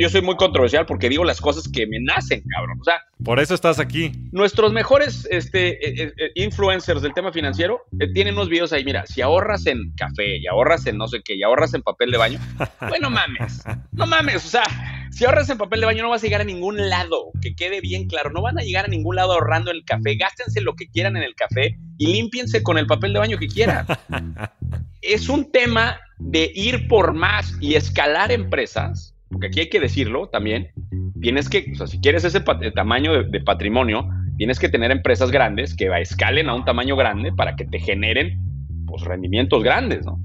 Yo soy muy controversial porque digo las cosas que me nacen, cabrón. O sea, por eso estás aquí. Nuestros mejores este, eh, eh, eh, influencers del tema financiero tienen unos videos ahí. Mira, si ahorras en café y ahorras en no sé qué y ahorras en papel de baño, bueno, mames, no mames. O sea, si ahorras en papel de baño no vas a llegar a ningún lado. Que quede bien claro, no van a llegar a ningún lado ahorrando el café. Gástense lo que quieran en el café y límpiense con el papel de baño que quieran. es un tema de ir por más y escalar empresas porque aquí hay que decirlo también, tienes que, o sea, si quieres ese tamaño de, patrimonio, tienes que tener empresas grandes que escalen a un tamaño grande para que te generen pues, rendimientos grandes, ¿no?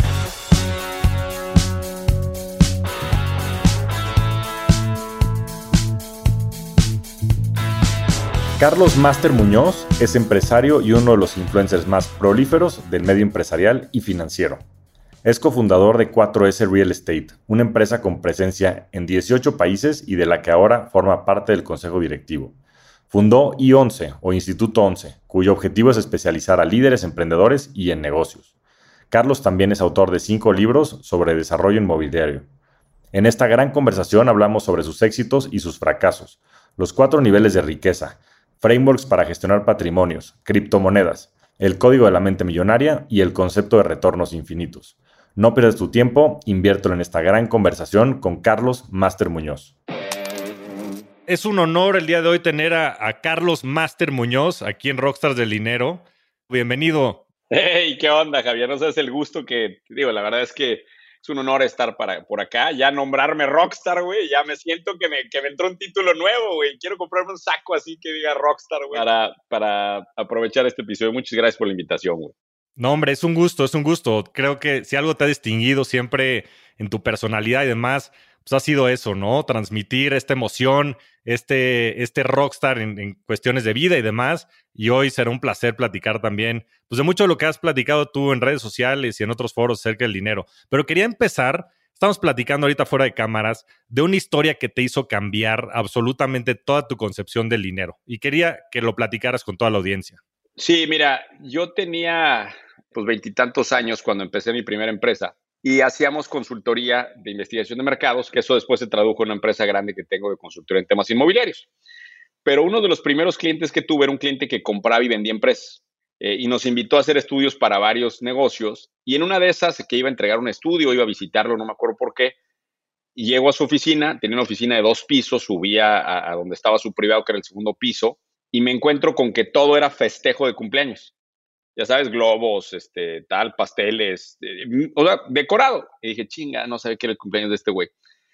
Carlos Master Muñoz es empresario y uno de los influencers más prolíferos del medio empresarial y financiero. Es cofundador de 4S Real Estate, una empresa con presencia en 18 países y de la que ahora forma parte del consejo directivo. Fundó I11 o Instituto 11, cuyo objetivo es especializar a líderes emprendedores y en negocios. Carlos también es autor de cinco libros sobre desarrollo inmobiliario. En esta gran conversación hablamos sobre sus éxitos y sus fracasos, los cuatro niveles de riqueza, frameworks para gestionar patrimonios, criptomonedas, el código de la mente millonaria y el concepto de retornos infinitos. No pierdas tu tiempo, inviértelo en esta gran conversación con Carlos Master Muñoz. Es un honor el día de hoy tener a, Carlos Master Muñoz aquí en Rockstars del Dinero. Bienvenido. Hey, ¿qué onda, Javier? No sabes el gusto que, digo, la verdad es que es un honor estar para, por acá, ya nombrarme rockstar, güey, ya me siento que me, que me entró un título nuevo, güey, quiero comprarme un saco así que diga rockstar, güey, para, para aprovechar este episodio. Muchas gracias por la invitación, güey. No, hombre, es un gusto, es un gusto. Creo que si algo te ha distinguido siempre en tu personalidad y demás, pues ha sido eso, ¿no? Transmitir esta emoción, este, este rockstar en, cuestiones de vida y demás. Y hoy será un placer platicar también, pues de mucho de lo que has platicado tú en redes sociales y en otros foros acerca del dinero. Pero quería empezar, estamos platicando ahorita fuera de cámaras, de una historia que te hizo cambiar absolutamente toda tu concepción del dinero. Y quería que lo platicaras con toda la audiencia. Sí, mira, yo tenía pues veintitantos años cuando empecé mi primera empresa y hacíamos consultoría de investigación de mercados, que eso después se tradujo en una empresa grande que tengo de consultoría en temas inmobiliarios. Pero uno de los primeros clientes que tuve era un cliente que compraba y vendía empresas eh, y nos invitó a hacer estudios para varios negocios y en una de esas que iba a entregar un estudio, iba a visitarlo, no me acuerdo por qué, y llego a su oficina, tenía una oficina de dos pisos, subía a, a donde estaba su privado, que era el segundo piso, y me encuentro con que todo era festejo de cumpleaños ya sabes, globos, este, tal, pasteles, eh, o sea, decorado. Y dije, chinga, no sabía que era el cumpleaños de este güey.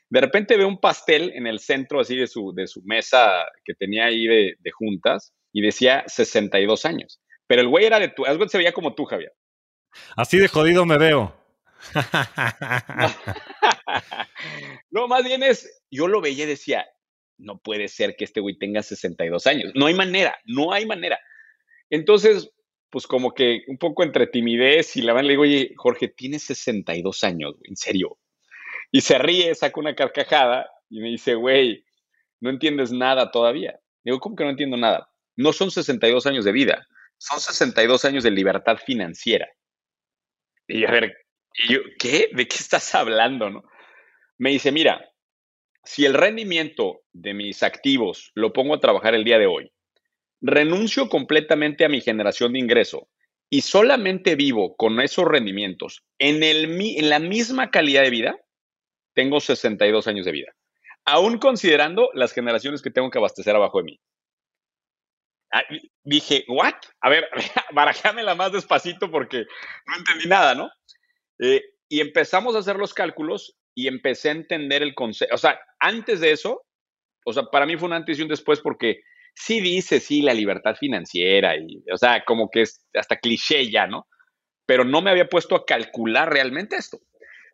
De repente veo un pastel en el centro así de su, de su mesa que tenía ahí de, juntas y decía 62 años. Pero el güey era de tu, algo se veía como tú, Javier. Así de jodido me veo. no, más bien es, yo lo veía y decía, no puede ser que este güey tenga 62 años. No hay manera, no hay manera. Entonces, pues como que un poco entre timidez y la van le digo, oye, Jorge, tienes 62 años, en serio. Y se ríe, saca una carcajada y me dice, güey, no entiendes nada todavía. Digo, ¿cómo que no entiendo nada? No son 62 años de vida, son 62 años de libertad financiera. Y a ver, yo, ¿qué? ¿De qué estás hablando? No? Me dice, mira, si el rendimiento de mis activos lo pongo a trabajar el día de hoy renuncio completamente a mi generación de ingreso y solamente vivo con esos rendimientos en, el, en la misma calidad de vida, tengo 62 años de vida, aún considerando las generaciones que tengo que abastecer abajo de mí. Ah, dije, ¿what? A ver, la más despacito porque no entendí nada, ¿no? Eh, y empezamos a hacer los cálculos y empecé a entender el concepto. O sea, antes de eso, o sea, para mí fue un antes y un después porque sí dice, sí, la libertad financiera y, o sea, como que es hasta cliché ya, ¿no? Pero no me había puesto a calcular realmente esto.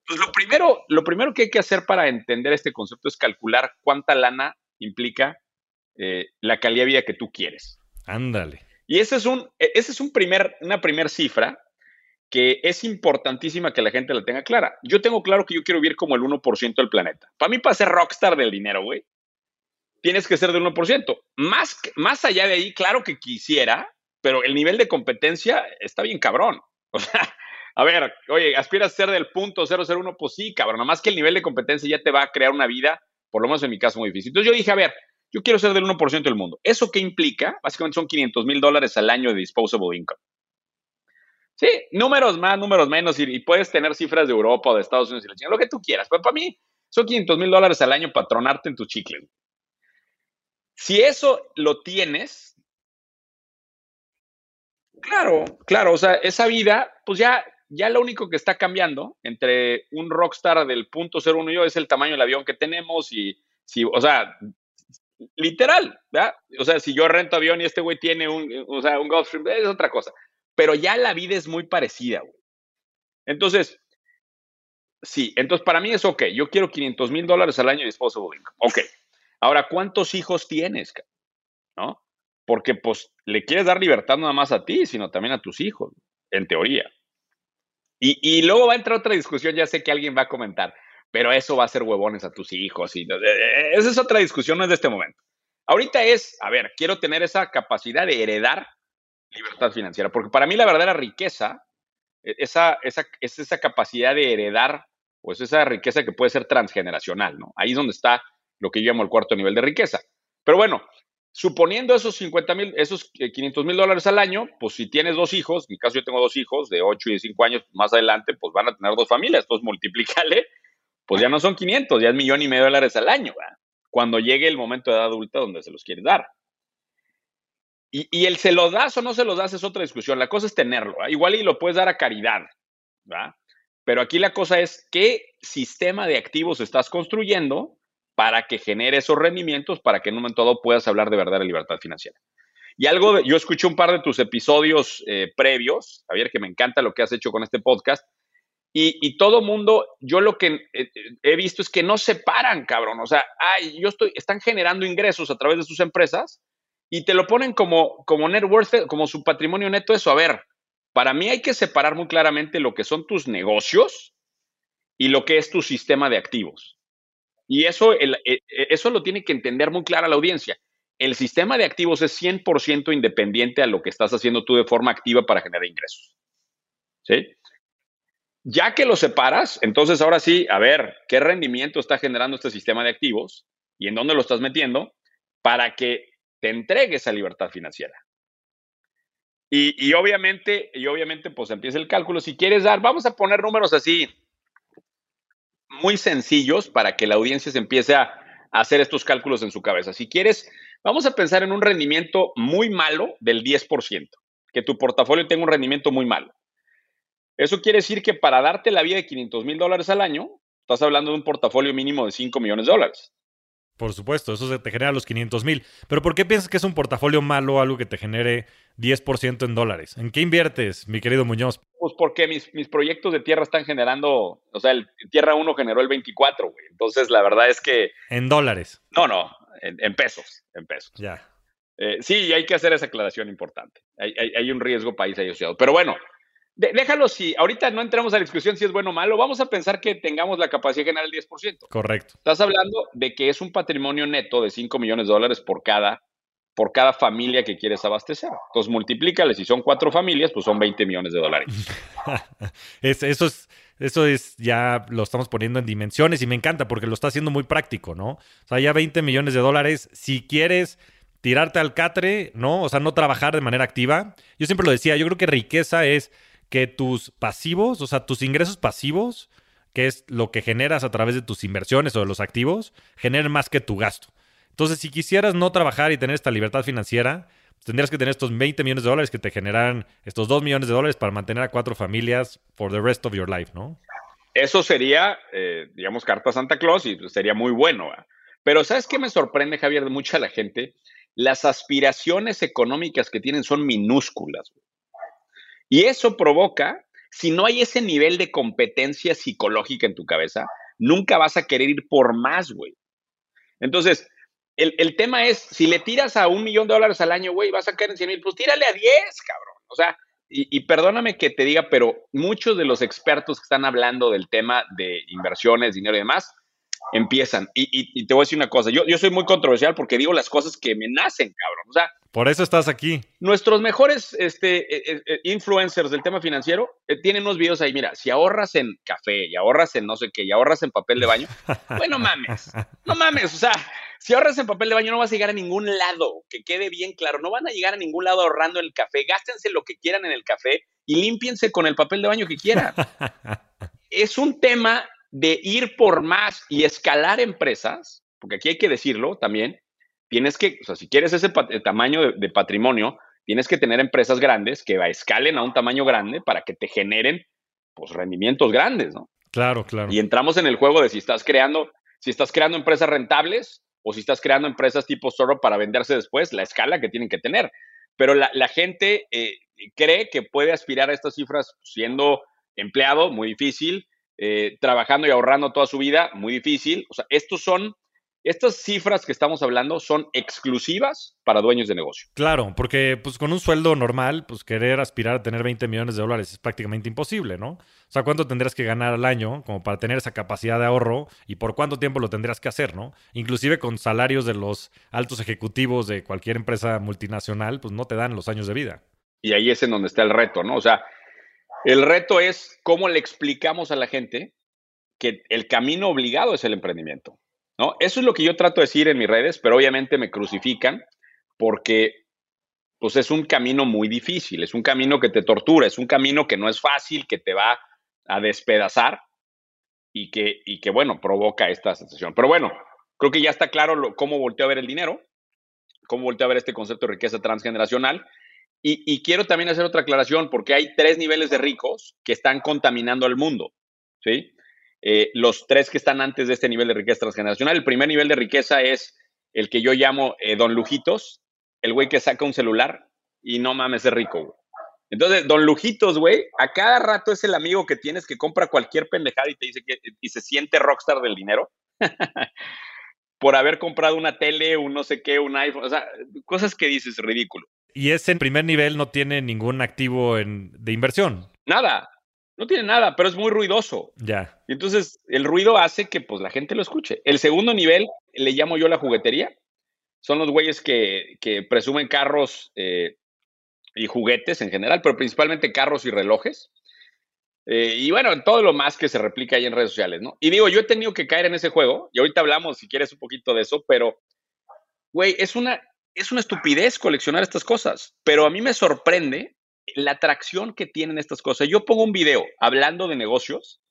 Pues lo primero, lo primero que hay que hacer para entender este concepto es calcular cuánta lana implica eh, la calidad de vida que tú quieres. Ándale. Y ese es, un, e, ese es un primer, una primera cifra que es importantísima que la gente la tenga clara. Yo tengo claro que yo quiero vivir como el 1% del planeta. Para mí, para ser rockstar del dinero, güey, tienes que ser del 1%. Más, más allá de ahí, claro que quisiera, pero el nivel de competencia está bien cabrón. O sea, a ver, oye, aspiras a ser del punto 001, pues sí, cabrón, nada más que el nivel de competencia ya te va a crear una vida, por lo menos en mi caso, muy difícil. Entonces yo dije, a ver, yo quiero ser del 1% del mundo. ¿Eso qué implica? Básicamente son 500 mil dólares al año de disposable income. Sí, números más, números menos, y, puedes tener cifras de Europa o de Estados Unidos y la China, lo que tú quieras. Pero para mí son 500 mil dólares al año para tronarte en tu chicle. Si eso lo tienes, claro, claro, o sea, esa vida, pues ya, ya lo único que está cambiando entre un rockstar del punto 01 y yo es el tamaño del avión que tenemos y si, o sea, literal, ¿verdad? O sea, si yo rento avión y este güey tiene un, o sea, un Gulfstream, es otra cosa. Pero ya la vida es muy parecida, güey. Entonces, sí, entonces para mí es ok. Yo quiero 500 mil dólares al año de disposable income. Ok. Ahora, ¿cuántos hijos tienes? ¿No? Porque pues le quieres dar libertad no nada más a ti, sino también a tus hijos, en teoría. Y, y luego va a entrar otra discusión, ya sé que alguien va a comentar pero eso va a ser huevones a tus hijos. Y, eh, eh, esa es otra discusión, no es de este momento. Ahorita es, a ver, quiero tener esa capacidad de heredar libertad financiera, porque para mí la verdadera riqueza e, esa, esa, es esa capacidad de heredar, pues esa riqueza que puede ser transgeneracional, ¿no? Ahí es donde está lo que yo llamo el cuarto nivel de riqueza. Pero bueno, suponiendo esos 50 mil, esos 500 mil dólares al año, pues si tienes dos hijos, en mi caso yo tengo dos hijos de 8 y de 5 años, más adelante, pues van a tener dos familias, entonces multiplícale pues ya no son 500, ya es millón y medio de dólares al año, cuando llegue el momento de edad adulta donde se los quieres dar. Y, el se los das o no se los das es otra discusión. La cosa es tenerlo. Igual y lo puedes dar a caridad. Pero aquí la cosa es qué sistema de activos estás construyendo para que genere esos rendimientos, para que en un momento dado puedas hablar de verdadera libertad financiera. Y algo, yo escuché un par de tus episodios eh, previos, Javier, que me encanta lo que has hecho con este podcast, y, todo mundo, yo lo que eh, eh, he visto es que no se paran, cabrón. O sea, ay, yo estoy, están generando ingresos a través de sus empresas y te lo ponen como, como net worth, como su patrimonio neto. Eso, a ver, para mí hay que separar muy claramente lo que son tus negocios y lo que es tu sistema de activos. Y eso, eh, eso lo tiene que entender muy clara la audiencia. El sistema de activos es 100% independiente a lo que estás haciendo tú de forma activa para generar ingresos. ¿Sí? Ya que lo separas, entonces ahora sí, a ver, ¿qué rendimiento está generando este sistema de activos y en dónde lo estás metiendo para que te entregue esa libertad financiera? Y, obviamente, y obviamente, pues empieza el cálculo. Si quieres dar, vamos a poner números así muy sencillos para que la audiencia se empiece a, hacer estos cálculos en su cabeza. Si quieres, vamos a pensar en un rendimiento muy malo del 10%, que tu portafolio tenga un rendimiento muy malo. Eso quiere decir que para darte la vida de 500 mil dólares al año, estás hablando de un portafolio mínimo de 5 millones de dólares. Por supuesto, eso te genera los 500 mil. Pero ¿por qué piensas que es un portafolio malo algo que te genere 10% en dólares? ¿En qué inviertes, mi querido Muñoz? Pues porque mis, proyectos de tierra están generando, o sea, el Tierra 1 generó el 24, güey. Entonces, la verdad es que... ¿En dólares? No, no, en, pesos, en pesos. Ya. Eh, sí, hay que hacer esa aclaración importante. Hay, hay un riesgo país asociado. Pero bueno, déjalo si, ahorita no entramos a la discusión si es bueno o malo, vamos a pensar que tengamos la capacidad de generar el 10%. Correcto. Estás hablando de que es un patrimonio neto de 5 millones de dólares por cada, por cada familia que quieres abastecer. Entonces, multiplícale, si son cuatro familias, pues son 20 millones de dólares. eso es... Eso es, ya lo estamos poniendo en dimensiones y me encanta porque lo está haciendo muy práctico, ¿no? O sea, ya 20 millones de dólares, si quieres tirarte al catre, ¿no? O sea, no trabajar de manera activa. Yo siempre lo decía, yo creo que riqueza es que tus pasivos, o sea, tus ingresos pasivos, que es lo que generas a través de tus inversiones o de los activos, generen más que tu gasto. Entonces, si quisieras no trabajar y tener esta libertad financiera, tendrías que tener estos 20 millones de dólares que te generan estos 2 millones de dólares para mantener a cuatro familias for the rest of your life, ¿no? Eso sería, eh, digamos, carta Santa Claus y sería muy bueno. Pero ¿sabes qué me sorprende, Javier, de mucha la gente? Las aspiraciones económicas que tienen son minúsculas. Y eso provoca, si no hay ese nivel de competencia psicológica en tu cabeza, nunca vas a querer ir por más, güey. Entonces, el, tema es, si le tiras a un millón de dólares al año, güey, vas a caer en 100 mil, pues tírale a 10, cabrón. O sea, y, perdóname que te diga, pero muchos de los expertos que están hablando del tema de inversiones, dinero y demás, empiezan. Y, te voy a decir una cosa, yo, yo soy muy controversial porque digo las cosas que me nacen, cabrón. O sea, por eso estás aquí. Nuestros mejores este, eh, eh, eh, influencers del tema financiero tienen unos videos ahí. Mira, si ahorras en café y ahorras en no sé qué y ahorras en papel de baño, bueno, mames, no mames. O sea, si ahorras en papel de baño no vas a llegar a ningún lado, que quede bien claro. No van a llegar a ningún lado ahorrando en el café. Gástense lo que quieran en el café y límpiense con el papel de baño que quieran. es un tema de ir por más y escalar empresas, porque aquí hay que decirlo también, tienes que, o sea, si quieres ese tamaño de, patrimonio, tienes que tener empresas grandes que escalen a un tamaño grande para que te generen, pues, rendimientos grandes, ¿no? Claro, claro. Y entramos en el juego de si estás creando, si estás creando empresas rentables o si estás creando empresas tipo Zorro para venderse después, la escala que tienen que tener. Pero la, gente eh, cree que puede aspirar a estas cifras siendo empleado, muy difícil, eh, trabajando y ahorrando toda su vida, muy difícil. O sea, estos son estas cifras que estamos hablando son exclusivas para dueños de negocio. Claro, porque pues con un sueldo normal, pues querer aspirar a tener 20 millones de dólares es prácticamente imposible, ¿no? O sea, ¿cuánto tendrías que ganar al año como para tener esa capacidad de ahorro y por cuánto tiempo lo tendrías que hacer, ¿no? Inclusive con salarios de los altos ejecutivos de cualquier empresa multinacional, pues no te dan los años de vida. Y ahí es en donde está el reto, ¿no? O sea, el reto es cómo le explicamos a la gente que el camino obligado es el emprendimiento. ¿No? Eso es lo que yo trato de decir en mis redes, pero obviamente me crucifican porque pues es un camino muy difícil, es un camino que te tortura, es un camino que no es fácil, que te va a despedazar y que, y que bueno, provoca esta sensación. Pero bueno, creo que ya está claro cómo volteo a ver el dinero, cómo volteo a ver este concepto de riqueza transgeneracional. Y, y, quiero también hacer otra aclaración, porque hay tres niveles de ricos que están contaminando al mundo, ¿sí? Eh, los tres que están antes de este nivel de riqueza transgeneracional. El primer nivel de riqueza es el que yo llamo eh, Don Lujitos, el güey que saca un celular y no mames, es rico, güey. Entonces, Don Lujitos, güey, a cada rato es el amigo que tienes que compra cualquier pendejada y te dice que y se siente rockstar del dinero por haber comprado una tele, un no sé qué, un iPhone, o sea, cosas que dices ridículo. Y ese primer nivel no tiene ningún activo de inversión. Nada, no tiene nada, pero es muy ruidoso. Ya. Y entonces el ruido hace que pues la gente lo escuche. El segundo nivel le llamo yo la juguetería. Son los güeyes que, presumen carros eh, y juguetes en general, pero principalmente carros y relojes. Eh, y bueno, todo lo más que se replica ahí en redes sociales, ¿no? Y digo, yo he tenido que caer en ese juego, y ahorita hablamos, si quieres, un poquito de eso, pero, güey, es una, es una estupidez coleccionar estas cosas. Pero a mí me sorprende la atracción que tienen estas cosas. Yo pongo un video hablando de negocios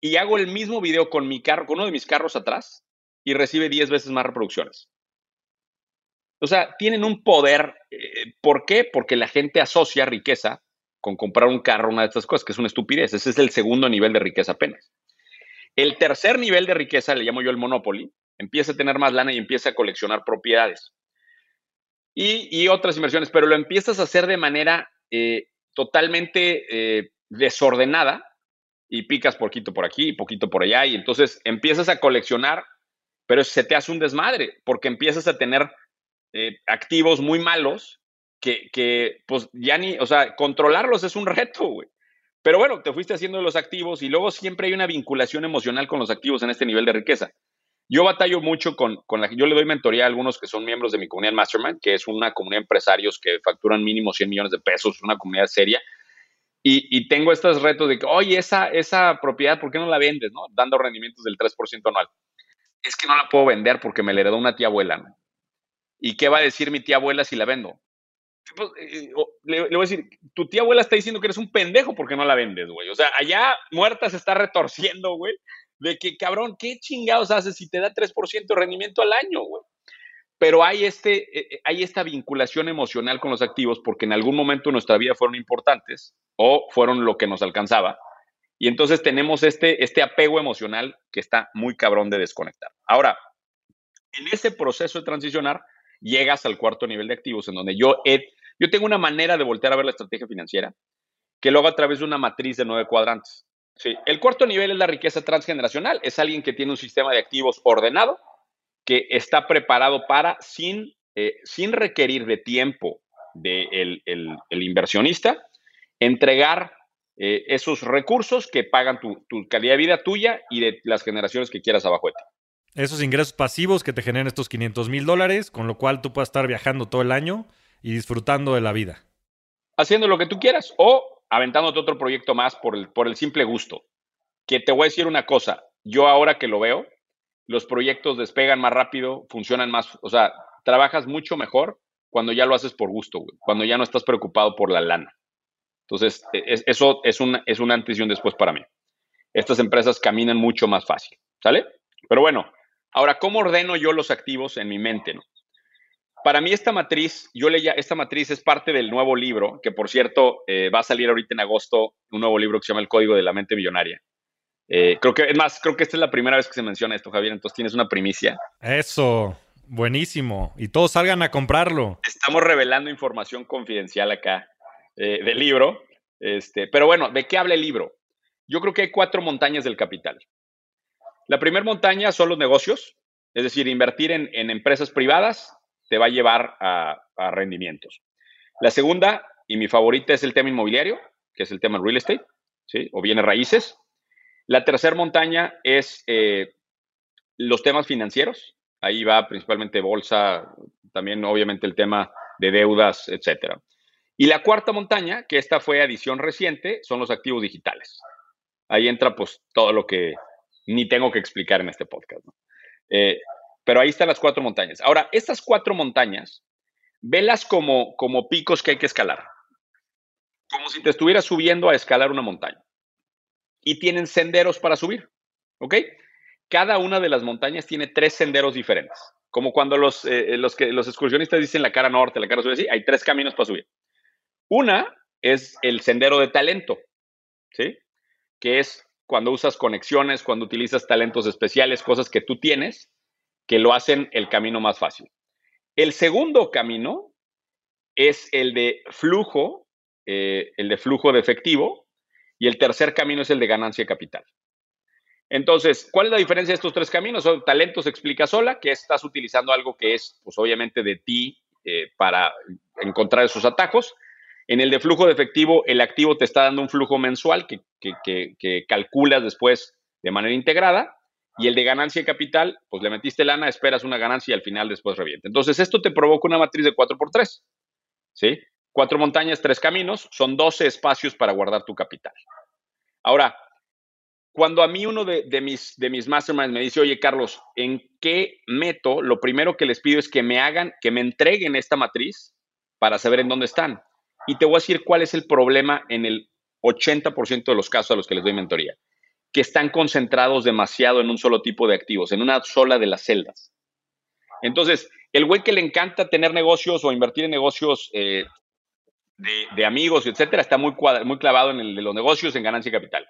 y hago el mismo video con mi carro, con uno de mis carros atrás y recibe 10 veces más reproducciones. O sea, tienen un poder. Eh, ¿Por qué? Porque la gente asocia riqueza con comprar un carro, una de estas cosas, que es una estupidez. Ese es el segundo nivel de riqueza apenas. El tercer nivel de riqueza, le llamo yo el Monopoly, empieza a tener más lana y empieza a coleccionar propiedades y, otras inversiones, pero lo empiezas a hacer de manera eh, totalmente eh, desordenada y picas poquito por aquí, poquito por allá, y entonces empiezas a coleccionar, pero se te hace un desmadre, porque empiezas a tener eh, activos muy malos que, que, pues ya ni, o sea, controlarlos es un reto, güey. Pero bueno, te fuiste haciendo los activos y luego siempre hay una vinculación emocional con los activos en este nivel de riqueza. Yo batallo mucho con, con la yo le doy mentoría a algunos que son miembros de mi comunidad Mastermind, que es una comunidad de empresarios que facturan mínimo 100 millones de pesos, una comunidad seria. Y, y, tengo estos retos de que, oye, esa, esa propiedad, ¿por qué no la vendes? ¿no? Dando rendimientos del 3% anual. Es que no la puedo vender porque me la heredó una tía abuela. ¿no? ¿Y qué va a decir mi tía abuela si la vendo? Pues, eh, le, le, voy a decir, tu tía abuela está diciendo que eres un pendejo porque no la vendes, güey. O sea, allá muerta se está retorciendo, güey, de que, cabrón, ¿qué chingados haces si te da 3% de rendimiento al año, güey? pero hay, este, eh, eh, hay esta vinculación emocional con los activos porque en algún momento de nuestra vida fueron importantes o fueron lo que nos alcanzaba. Y entonces tenemos este, este apego emocional que está muy cabrón de desconectar. Ahora, en ese proceso de transicionar, llegas al cuarto nivel de activos, en donde yo, yo tengo una manera de voltear a ver la estrategia financiera que lo hago a través de una matriz de nueve cuadrantes. Sí. El cuarto nivel es la riqueza transgeneracional. Es alguien que tiene un sistema de activos ordenado, que está preparado para, sin, eh, sin requerir de tiempo del de el, inversionista, entregar eh, esos recursos que pagan tu, tu, calidad de vida tuya y de las generaciones que quieras abajo de ti. Esos ingresos pasivos que te generan estos 500 mil dólares, con lo cual tú puedas estar viajando todo el año y disfrutando de la vida. Haciendo lo que tú quieras o aventándote otro proyecto más por el, por el simple gusto. Que te voy a decir una cosa, yo ahora que lo veo, los proyectos despegan más rápido, funcionan más, o sea, trabajas mucho mejor cuando ya lo haces por gusto, cuando ya no estás preocupado por la lana. Entonces, e, eso es un, es antes y un después para mí. Estas empresas caminan mucho más fácil, ¿sale? Pero bueno, Ahora, ¿cómo ordeno yo los activos en mi mente? Para mí esta matriz, yo leía, esta matriz es parte del nuevo libro, que por cierto eh, va a salir ahorita en agosto, un nuevo libro que se llama El Código de la Mente Millonaria. Eh, creo que, es más, creo que esta es la primera vez que se menciona esto, Javier, entonces tienes una primicia. Eso, buenísimo. Y todos salgan a comprarlo. Estamos revelando información confidencial acá eh, del libro. Este, pero bueno, ¿de qué habla el libro? Yo creo que hay cuatro montañas del capital. La primera montaña son los negocios, es decir, invertir en, empresas privadas te va a llevar a, rendimientos. La segunda, y mi favorita, es el tema inmobiliario, que es el tema real estate, ¿sí? o bienes raíces. La tercera montaña es eh, los temas financieros. Ahí va principalmente bolsa, también obviamente el tema de deudas, etcétera. Y la cuarta montaña, que esta fue adición reciente, son los activos digitales. Ahí entra pues todo lo que ni tengo que explicar en este podcast. Eh, pero ahí están las cuatro montañas. Ahora, estas cuatro montañas, velas como, como picos que hay que escalar. Como si te estuvieras subiendo a escalar una montaña. Y tienen senderos para subir. ¿Ok? Cada una de las montañas tiene tres senderos diferentes. Como cuando los, eh, los, que, los excursionistas dicen la cara norte, la cara sur, sí, hay tres caminos para subir. Una es el sendero de talento, ¿sí? Que es cuando usas conexiones, cuando utilizas talentos especiales, cosas que tú tienes, que lo hacen el camino más fácil. El segundo camino es el de flujo, eh, el de flujo de efectivo, y el tercer camino es el de ganancia capital. Entonces, ¿cuál es la diferencia de estos tres caminos? Son talentos explica sola, que estás utilizando algo que es, pues obviamente, de ti eh, para encontrar esos atajos. En el de flujo de efectivo, el activo te está dando un flujo mensual que, calculas después de manera integrada. Y el de ganancia de capital, pues le metiste lana, esperas una ganancia y al final después revienta. Entonces, esto te provoca una matriz de 4x3. ¿Sí? Cuatro montañas, tres caminos, son 12 espacios para guardar tu capital. Ahora, cuando a mí uno de, mis, de mis masterminds me dice, oye, Carlos, ¿en qué meto? Lo primero que les pido es que me hagan, que me entreguen esta matriz para saber en dónde están. Y te voy a decir cuál es el problema en el 80% de los casos a los que les doy mentoría, que están concentrados demasiado en un solo tipo de activos, en una sola de las celdas. Entonces, el güey que le encanta tener negocios o invertir en negocios eh, de, amigos, etcétera, está muy, muy clavado en el de los negocios, en ganancia y capital.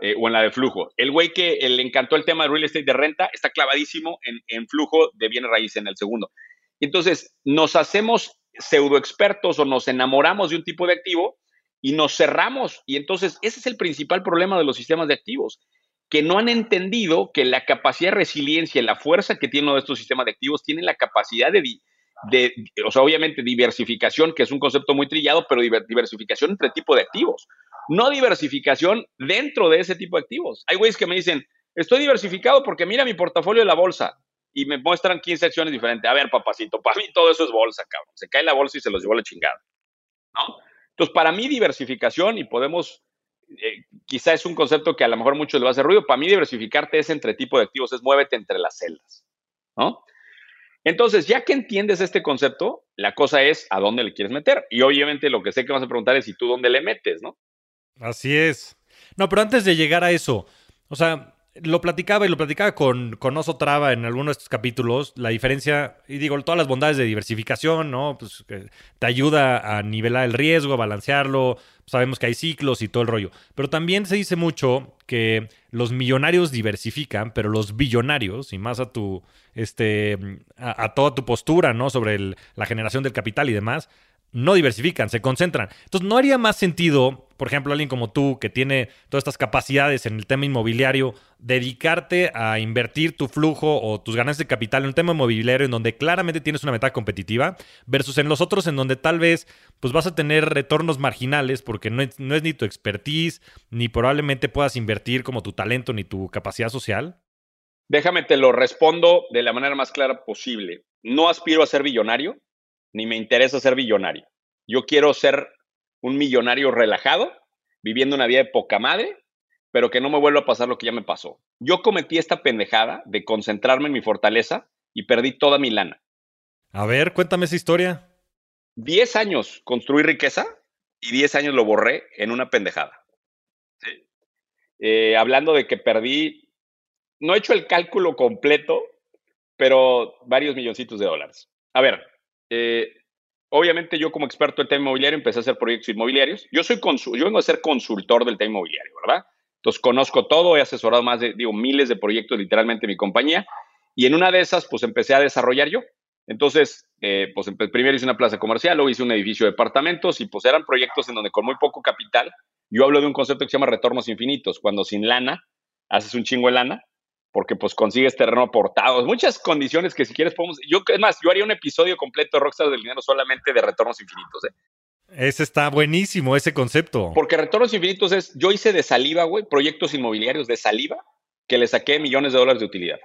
Eh, o en la de flujo. El güey que le encantó el tema de real estate de renta está clavadísimo en, en flujo de bienes raíces en el segundo. Entonces, nos hacemos pseudo expertos o nos enamoramos de un tipo de activo y nos cerramos. Y entonces ese es el principal problema de los sistemas de activos, que no han entendido que la capacidad de resiliencia y la fuerza que tiene uno de estos sistemas de activos tiene la capacidad de, de, o sea, obviamente diversificación, que es un concepto muy trillado, pero diversificación entre tipo de activos, no diversificación dentro de ese tipo de activos. Hay güeyes que me dicen, estoy diversificado porque mira mi portafolio de la bolsa y me muestran 15 acciones diferentes. A ver, papacito, para mí todo eso es bolsa, cabrón. Se cae la bolsa y se los llevó la chingada. ¿No? Entonces, para mí, diversificación, y podemos, eh, quizá es un concepto que a lo mejor muchos le va a hacer ruido, para mí diversificarte es entre tipo de activos, es muévete entre las celdas. ¿No? Entonces, ya que entiendes este concepto, la cosa es a dónde le quieres meter. Y obviamente lo que sé que vas a preguntar es si tú dónde le metes, ¿no? Así es. No, pero antes de llegar a eso, o sea, lo platicaba y lo platicaba con, con Oso Traba en alguno de estos capítulos, la diferencia, y digo, todas las bondades de diversificación, ¿no? Pues te ayuda a nivelar el riesgo, a balancearlo, sabemos que hay ciclos y todo el rollo. Pero también se dice mucho que los millonarios diversifican, pero los billonarios, y más a tu, este, a, toda tu postura, ¿no? Sobre la generación del capital y demás, no diversifican, se concentran. Entonces, ¿no haría más sentido, por ejemplo, alguien como tú, que tiene todas estas capacidades en el tema inmobiliario, dedicarte a invertir tu flujo o tus ganancias de capital en un tema inmobiliario en donde claramente tienes una meta competitiva, versus en los otros en donde tal vez pues vas a tener retornos marginales porque no es, no es ni tu expertise, ni probablemente puedas invertir como tu talento ni tu capacidad social? Déjame te lo respondo de la manera más clara posible. No aspiro a ser billonario, ni me interesa ser billonario. Yo quiero ser un millonario relajado, viviendo una vida de poca madre, pero que no me vuelva a pasar lo que ya me pasó. Yo cometí esta pendejada de concentrarme en mi fortaleza y perdí toda mi lana. A ver, cuéntame esa historia. Diez años construí riqueza y diez años lo borré en una pendejada. Eh, hablando de que perdí, no he hecho el cálculo completo, pero varios milloncitos de dólares. A ver, eh, obviamente yo como experto en tema inmobiliario empecé a hacer proyectos inmobiliarios. Yo, soy yo vengo a ser consultor del tema inmobiliario, ¿verdad? Entonces conozco todo, he asesorado más de, digo, miles de proyectos literalmente en mi compañía. Y en una de esas, pues empecé a desarrollar yo. Entonces, eh, pues primero hice una plaza comercial, luego hice un edificio de departamentos y pues eran proyectos en donde con muy poco capital, yo hablo de un concepto que se llama retornos infinitos, cuando sin lana haces un chingo de lana porque pues consigues terreno aportado, muchas condiciones que si quieres podemos, yo es más, yo haría un episodio completo de Rockstar del dinero solamente de retornos infinitos, ¿eh? Ese está buenísimo, ese concepto. Porque retornos infinitos es, yo hice de saliva, güey, proyectos inmobiliarios de saliva que le saqué millones de dólares de utilidad.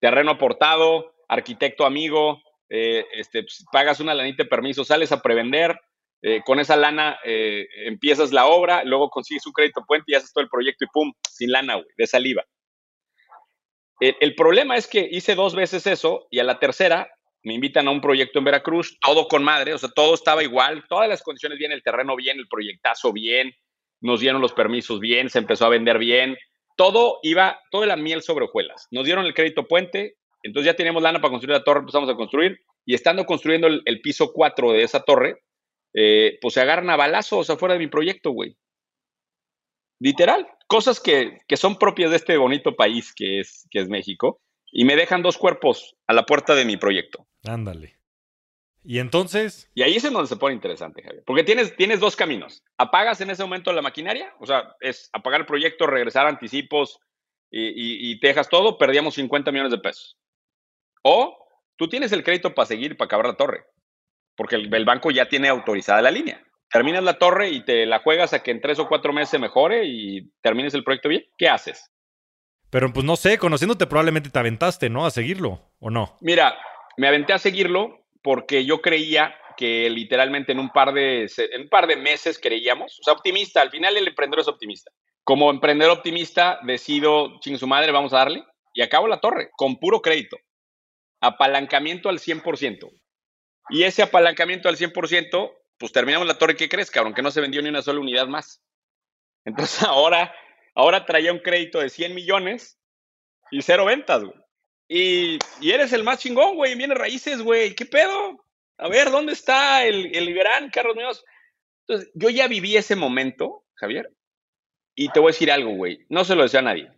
Terreno aportado, arquitecto amigo, eh, este, pues, pagas una lanita de permiso, sales a prevender, eh, con esa lana eh, empiezas la obra, luego consigues un crédito puente y haces todo el proyecto y pum, sin lana, güey, de saliva. El, problema es que hice dos veces eso y a la tercera me invitan a un proyecto en Veracruz, todo con madre, o sea, todo estaba igual, todas las condiciones bien, el terreno bien, el proyectazo bien, nos dieron los permisos bien, se empezó a vender bien, todo iba, todo la miel sobre hojuelas. Nos dieron el crédito puente, entonces ya teníamos lana para construir la torre, empezamos a construir y estando construyendo el, piso 4 de esa torre, eh, pues se agarran a balazos afuera de mi proyecto, güey. Literal, cosas que, son propias de este bonito país que es, que es México y me dejan dos cuerpos a la puerta de mi proyecto. Ándale. ¿Y entonces? Y ahí es en donde se pone interesante, Javier. Porque tienes, tienes dos caminos. Apagas en ese momento la maquinaria, o sea, es apagar el proyecto, regresar anticipos y, y, te dejas todo, perdíamos 50 millones de pesos. O tú tienes el crédito para seguir, para acabar la torre, porque el banco ya tiene autorizada la línea terminas la torre y te la juegas a que en tres o cuatro meses se mejore y termines el proyecto bien, ¿qué haces? Pero pues no sé, conociéndote probablemente te aventaste, ¿no? A seguirlo, ¿o no? Mira, me aventé a seguirlo porque yo creía que literalmente en un par de, en un par de meses creíamos, o sea, optimista, al final el emprendedor es optimista. Como emprendedor optimista decido, ching su madre, vamos a darle, y acabo la torre, con puro crédito. Apalancamiento al 100%. Y ese apalancamiento al 100% pues terminamos la torre, ¿qué crees, cabrón? Que no se vendió ni una sola unidad más. Entonces ahora, ahora traía un crédito de 100 millones y cero ventas, güey. Y, eres el más chingón, güey, viene raíces, güey, ¿qué pedo? A ver, ¿dónde está el, el gran Carlos Muñoz? Entonces, yo ya viví ese momento, Javier, y te voy a decir algo, güey, no se lo decía a nadie.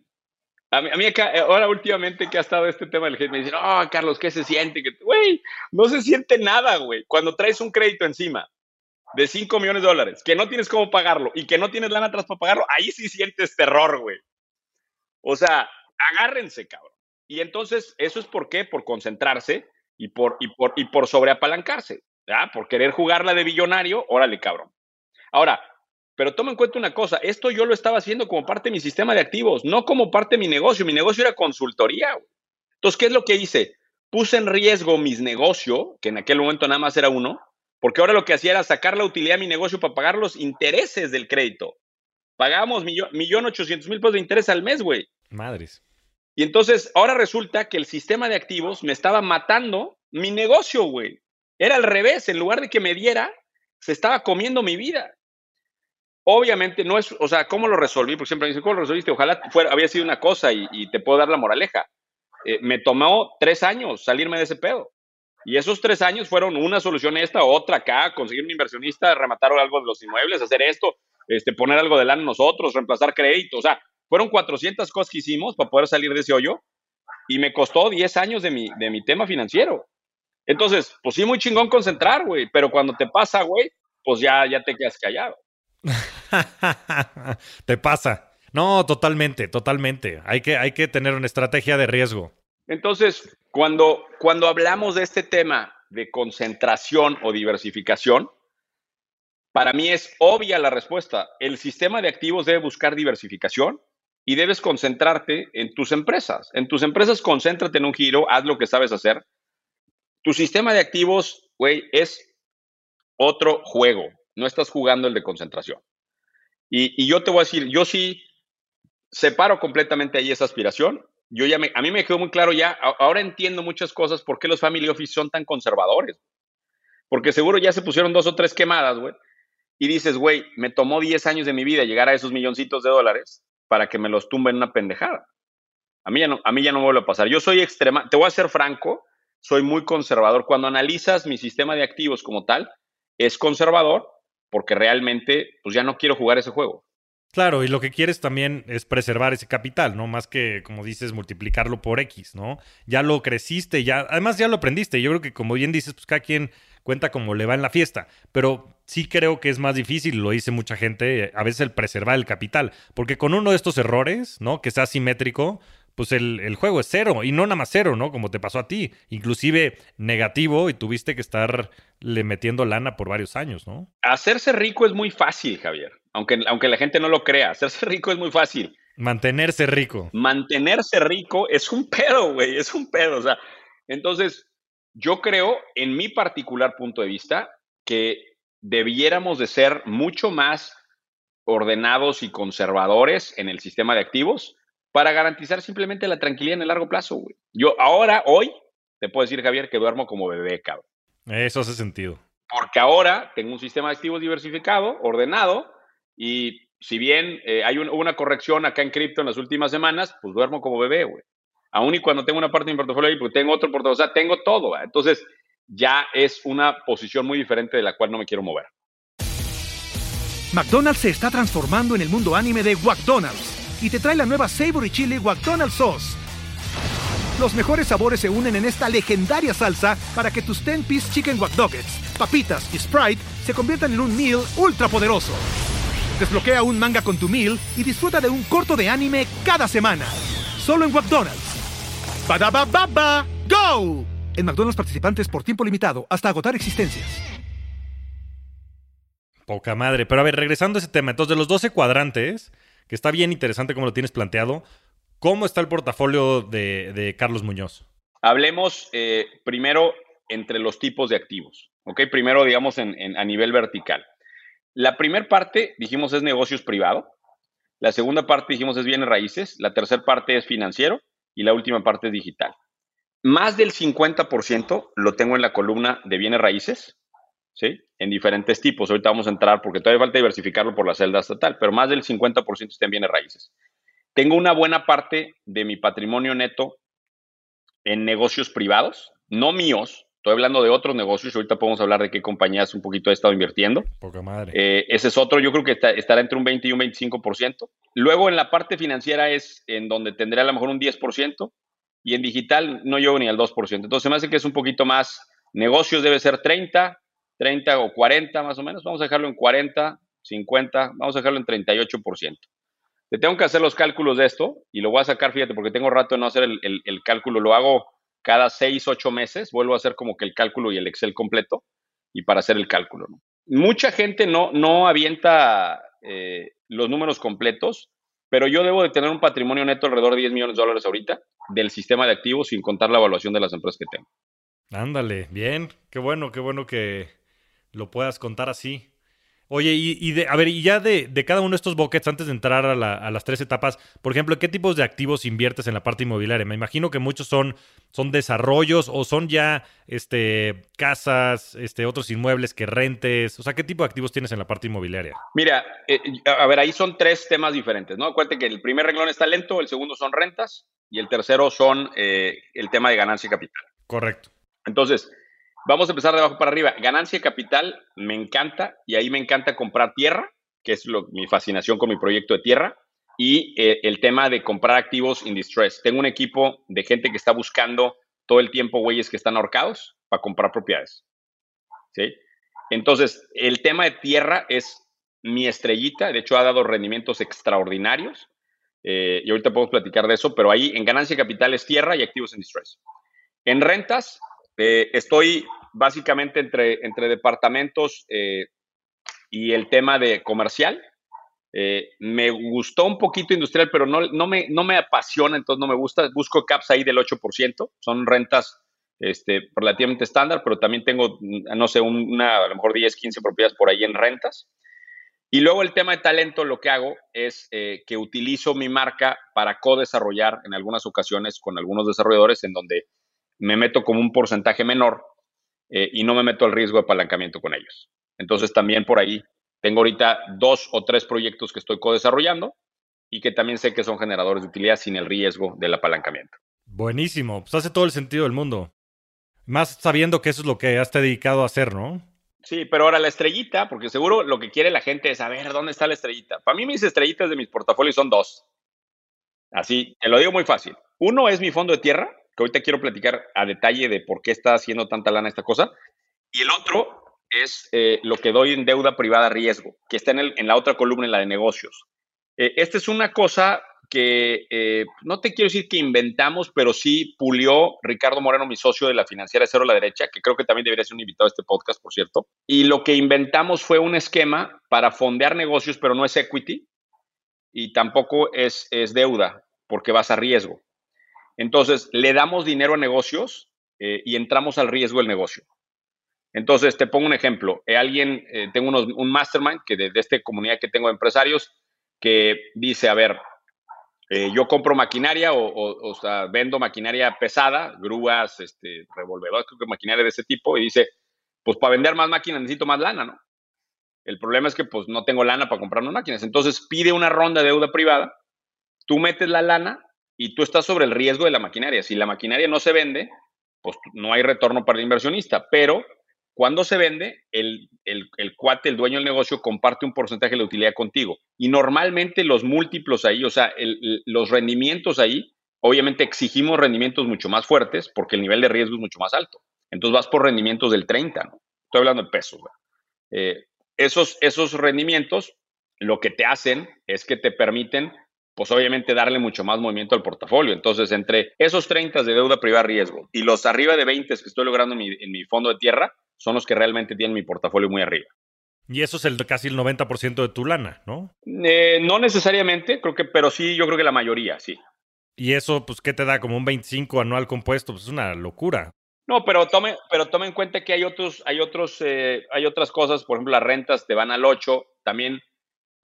A mí, a mí acá, ahora últimamente que ha estado este tema del gente, me dicen, oh, Carlos, ¿qué se siente? Güey, no se siente nada, güey. Cuando traes un crédito encima, de 5 millones de dólares, que no tienes cómo pagarlo y que no tienes lana atrás para pagarlo, ahí sí sientes terror, güey. O sea, agárrense, cabrón. Y entonces, ¿eso es por qué? Por concentrarse y por, y por, y por sobreapalancarse, ¿ya? Por querer jugarla de billonario, órale, cabrón. Ahora, pero toma en cuenta una cosa, esto yo lo estaba haciendo como parte de mi sistema de activos, no como parte de mi negocio. Mi negocio era consultoría. Güey. Entonces, ¿qué es lo que hice? Puse en riesgo mis negocios, que en aquel momento nada más era uno, porque ahora lo que hacía era sacar la utilidad de mi negocio para pagar los intereses del crédito. Pagábamos millón, millón ochocientos mil pesos de interés al mes, güey. Madres. Y entonces ahora resulta que el sistema de activos me estaba matando mi negocio, güey. Era al revés, en lugar de que me diera, se estaba comiendo mi vida. Obviamente no es, o sea, ¿cómo lo resolví? Porque siempre me dicen, ¿cómo lo resolviste? Ojalá fuera, había sido una cosa y, te puedo dar la moraleja. Eh, me tomó tres años salirme de ese pedo. Y esos tres años fueron una solución esta, otra acá, conseguir un inversionista, rematar algo de los inmuebles, hacer esto, este, poner algo de lana nosotros, reemplazar crédito. O sea, fueron 400 cosas que hicimos para poder salir de ese hoyo y me costó 10 años de mi, de mi tema financiero. Entonces, pues sí, muy chingón concentrar, güey, pero cuando te pasa, güey, pues ya, ya te quedas callado. te pasa. No, totalmente, totalmente. Hay que, hay que tener una estrategia de riesgo. Entonces, cuando, cuando hablamos de este tema de concentración o diversificación, para mí es obvia la respuesta. El sistema de activos debe buscar diversificación y debes concentrarte en tus empresas. En tus empresas, concéntrate en un giro, haz lo que sabes hacer. Tu sistema de activos, güey, es otro juego. No estás jugando el de concentración. Y, yo te voy a decir, yo sí separo completamente ahí esa aspiración. Yo ya me, a mí me quedó muy claro ya, ahora entiendo muchas cosas por qué los family office son tan conservadores. Porque seguro ya se pusieron dos o tres quemadas, güey. Y dices, güey, me tomó 10 años de mi vida llegar a esos milloncitos de dólares para que me los tumbe en una pendejada. A mí ya no, a mí ya no me vuelve a pasar. Yo soy extrema, te voy a ser franco, soy muy conservador. Cuando analizas mi sistema de activos como tal, es conservador porque realmente pues ya no quiero jugar ese juego. Claro, y lo que quieres también es preservar ese capital, ¿no? Más que, como dices, multiplicarlo por X, ¿no? Ya lo creciste, ya, además ya lo aprendiste. Yo creo que, como bien dices, pues cada quien cuenta como le va en la fiesta. Pero sí creo que es más difícil, lo dice mucha gente, a veces el preservar el capital. Porque con uno de estos errores, ¿no? Que sea simétrico, pues el, juego es cero. Y no nada más cero, ¿no? Como te pasó a ti. Inclusive negativo y tuviste que estar le metiendo lana por varios años, ¿no? Hacerse rico es muy fácil, Javier. Aunque, aunque la gente no lo crea, hacerse rico es muy fácil. Mantenerse rico. Mantenerse rico es un pedo, güey, es un pedo. O sea, entonces, yo creo, en mi particular punto de vista, que debiéramos de ser mucho más ordenados y conservadores en el sistema de activos para garantizar simplemente la tranquilidad en el largo plazo, güey. Yo ahora, hoy, te puedo decir, Javier, que duermo como bebé, cabrón. Eso hace sentido. Porque ahora tengo un sistema de activos diversificado, ordenado, y si bien eh, hay una corrección acá en cripto en las últimas semanas, pues duermo como bebé, güey aún y cuando tengo una parte de mi portafolio ahí, porque tengo otro portafolio, o sea, tengo todo. Entonces, ya es una posición muy diferente de la cual no me quiero mover. McDonald's se está transformando en el mundo anime de McDonald's y te trae la nueva Savory Chili McDonald's Sauce. Los mejores sabores se unen en esta legendaria salsa para que tus 10-piece chicken wack papitas y Sprite se conviertan en un meal ultra poderoso. Desbloquea un manga con tu meal y disfruta de un corto de anime cada semana. Solo en McDonald's. ¡Badabababa! ¡Go! En McDonald's participantes por tiempo limitado hasta agotar existencias. Poca madre. Pero a ver, regresando a ese tema. Entonces, de los 12 cuadrantes, que está bien interesante como lo tienes planteado, ¿cómo está el portafolio de, Carlos Muñoz? Hablemos eh, primero entre los tipos de activos. ¿Ok? Primero, digamos, en, a nivel vertical. La primera parte, dijimos, es negocios privado. La segunda parte, dijimos, es bienes raíces. La tercera parte es financiero y la última parte es digital. Más del 50% lo tengo en la columna de bienes raíces, ¿sí? En diferentes tipos. Ahorita vamos a entrar porque todavía falta diversificarlo por la celda estatal, pero más del 50% está en bienes raíces. Tengo una buena parte de mi patrimonio neto en negocios privados, no míos, Estoy hablando de otros negocios. Ahorita podemos hablar de qué compañías un poquito he estado invirtiendo. Poca madre. Eh, ese es otro. Yo creo que estará entre un 20 y un 25%. Luego en la parte financiera es en donde tendré a lo mejor un 10%. Y en digital no llego ni al 2%. Entonces me hace que es un poquito más. Negocios debe ser 30, 30 o 40 más o menos. Vamos a dejarlo en 40, 50. Vamos a dejarlo en 38%. Te tengo que hacer los cálculos de esto y lo voy a sacar, fíjate, porque tengo rato de no hacer el, el cálculo. Lo hago cada seis, ocho meses vuelvo a hacer como que el cálculo y el Excel completo y para hacer el cálculo. Mucha gente no, no avienta eh, los números completos, pero yo debo de tener un patrimonio neto alrededor de 10 millones de dólares ahorita del sistema de activos sin contar la evaluación de las empresas que tengo. Ándale, bien, qué bueno, qué bueno que lo puedas contar así. Oye, y, de, a ver, y ya de, cada uno de estos buckets, antes de entrar a, las tres etapas, por ejemplo, ¿qué tipos de activos inviertes en la parte inmobiliaria? Me imagino que muchos son, son desarrollos o son ya este, casas, este, otros inmuebles que rentes. O sea, ¿qué tipo de activos tienes en la parte inmobiliaria? Mira, eh, a ver, ahí son tres temas diferentes, ¿no? Acuérdate que el primer renglón es talento, el segundo son rentas y el tercero son eh, el tema de ganancia y capital. Correcto. Entonces, Vamos a empezar de abajo para arriba. Ganancia capital, me encanta y ahí me encanta comprar tierra, que es lo, mi fascinación con mi proyecto de tierra, y eh, el tema de comprar activos in distress. Tengo un equipo de gente que está buscando todo el tiempo güeyes que están ahorcados para comprar propiedades. ¿Sí? Entonces, el tema de tierra es mi estrellita, de hecho ha dado rendimientos extraordinarios. Eh, y ahorita podemos platicar de eso, pero ahí en ganancia capital es tierra y activos in distress. En rentas, eh, estoy básicamente entre, entre departamentos eh, y el tema de comercial. Eh, me gustó un poquito industrial, pero no, no, me, no me apasiona, entonces no me gusta. Busco caps ahí del 8%, son rentas este, relativamente estándar, pero también tengo, no sé, una, a lo mejor 10, 15 propiedades por ahí en rentas. Y luego el tema de talento, lo que hago es que utilizo mi marca para co-desarrollar en algunas ocasiones con algunos desarrolladores en donde me meto como un porcentaje menor eh, y no me meto al riesgo de apalancamiento con ellos. Entonces también por ahí tengo ahorita dos o tres proyectos que estoy co-desarrollando y que también sé que son generadores de utilidad sin el riesgo del apalancamiento. Buenísimo, pues hace todo el sentido del mundo. Más sabiendo que eso es lo que has dedicado a hacer, ¿no? Sí, pero ahora la estrellita, porque seguro lo que quiere la gente es saber dónde está la estrellita. Para mí mis estrellitas de mis portafolios son dos. Así, te lo digo muy fácil. Uno es mi fondo de tierra, que ahorita quiero platicar a detalle de por qué está haciendo tanta lana esta cosa. Y el otro es eh, lo que doy en deuda privada riesgo, que está en, el, en la otra columna, en la de negocios. Eh, esta es una cosa que eh, no te quiero decir que inventamos, pero sí pulió Ricardo Moreno, mi socio de la financiera Cero a la Derecha, que creo que también debería ser un invitado a este podcast, por cierto. Y lo que inventamos fue un esquema para fondear negocios, pero no es equity y tampoco es, es deuda, porque vas a riesgo. Entonces, le damos dinero a negocios eh, y entramos al riesgo del negocio. Entonces, te pongo un ejemplo. Eh, alguien, eh, tengo un mastermind que de, esta comunidad que tengo de empresarios que dice, a ver, yo compro maquinaria o, sea, vendo maquinaria pesada, grúas, este, revolvedores, creo que maquinaria de ese tipo, y dice, pues para vender más máquinas necesito más lana, ¿no? El problema es que pues no tengo lana para comprar más máquinas. Entonces pide una ronda de deuda privada, tú metes la lana y tú estás sobre el riesgo de la maquinaria. Si la maquinaria no se vende, pues no hay retorno para el inversionista, pero cuando se vende, el, cuate, el dueño del negocio, comparte un porcentaje de la utilidad contigo. Y normalmente los múltiplos ahí, o sea, los rendimientos ahí, obviamente exigimos rendimientos mucho más fuertes porque el nivel de riesgo es mucho más alto. Entonces vas por rendimientos del 30, ¿no? Estoy hablando de pesos. Eh, esos, esos rendimientos lo que te hacen es que te permiten pues obviamente darle mucho más movimiento al portafolio. Entonces, entre esos 30 de deuda privada riesgo y los arriba de 20 que estoy logrando en mi, fondo de tierra, son los que realmente tienen mi portafolio muy arriba. Y eso es el, casi el 90% de tu lana, ¿no? Eh, no necesariamente, creo que, pero sí, yo creo que la mayoría, sí. Y eso, pues, ¿qué te da? Como un 25 anual compuesto, pues es una locura. No, pero tome, pero tome en cuenta que hay otros, hay otros, eh, hay otras cosas, por ejemplo, las rentas te van al 8, también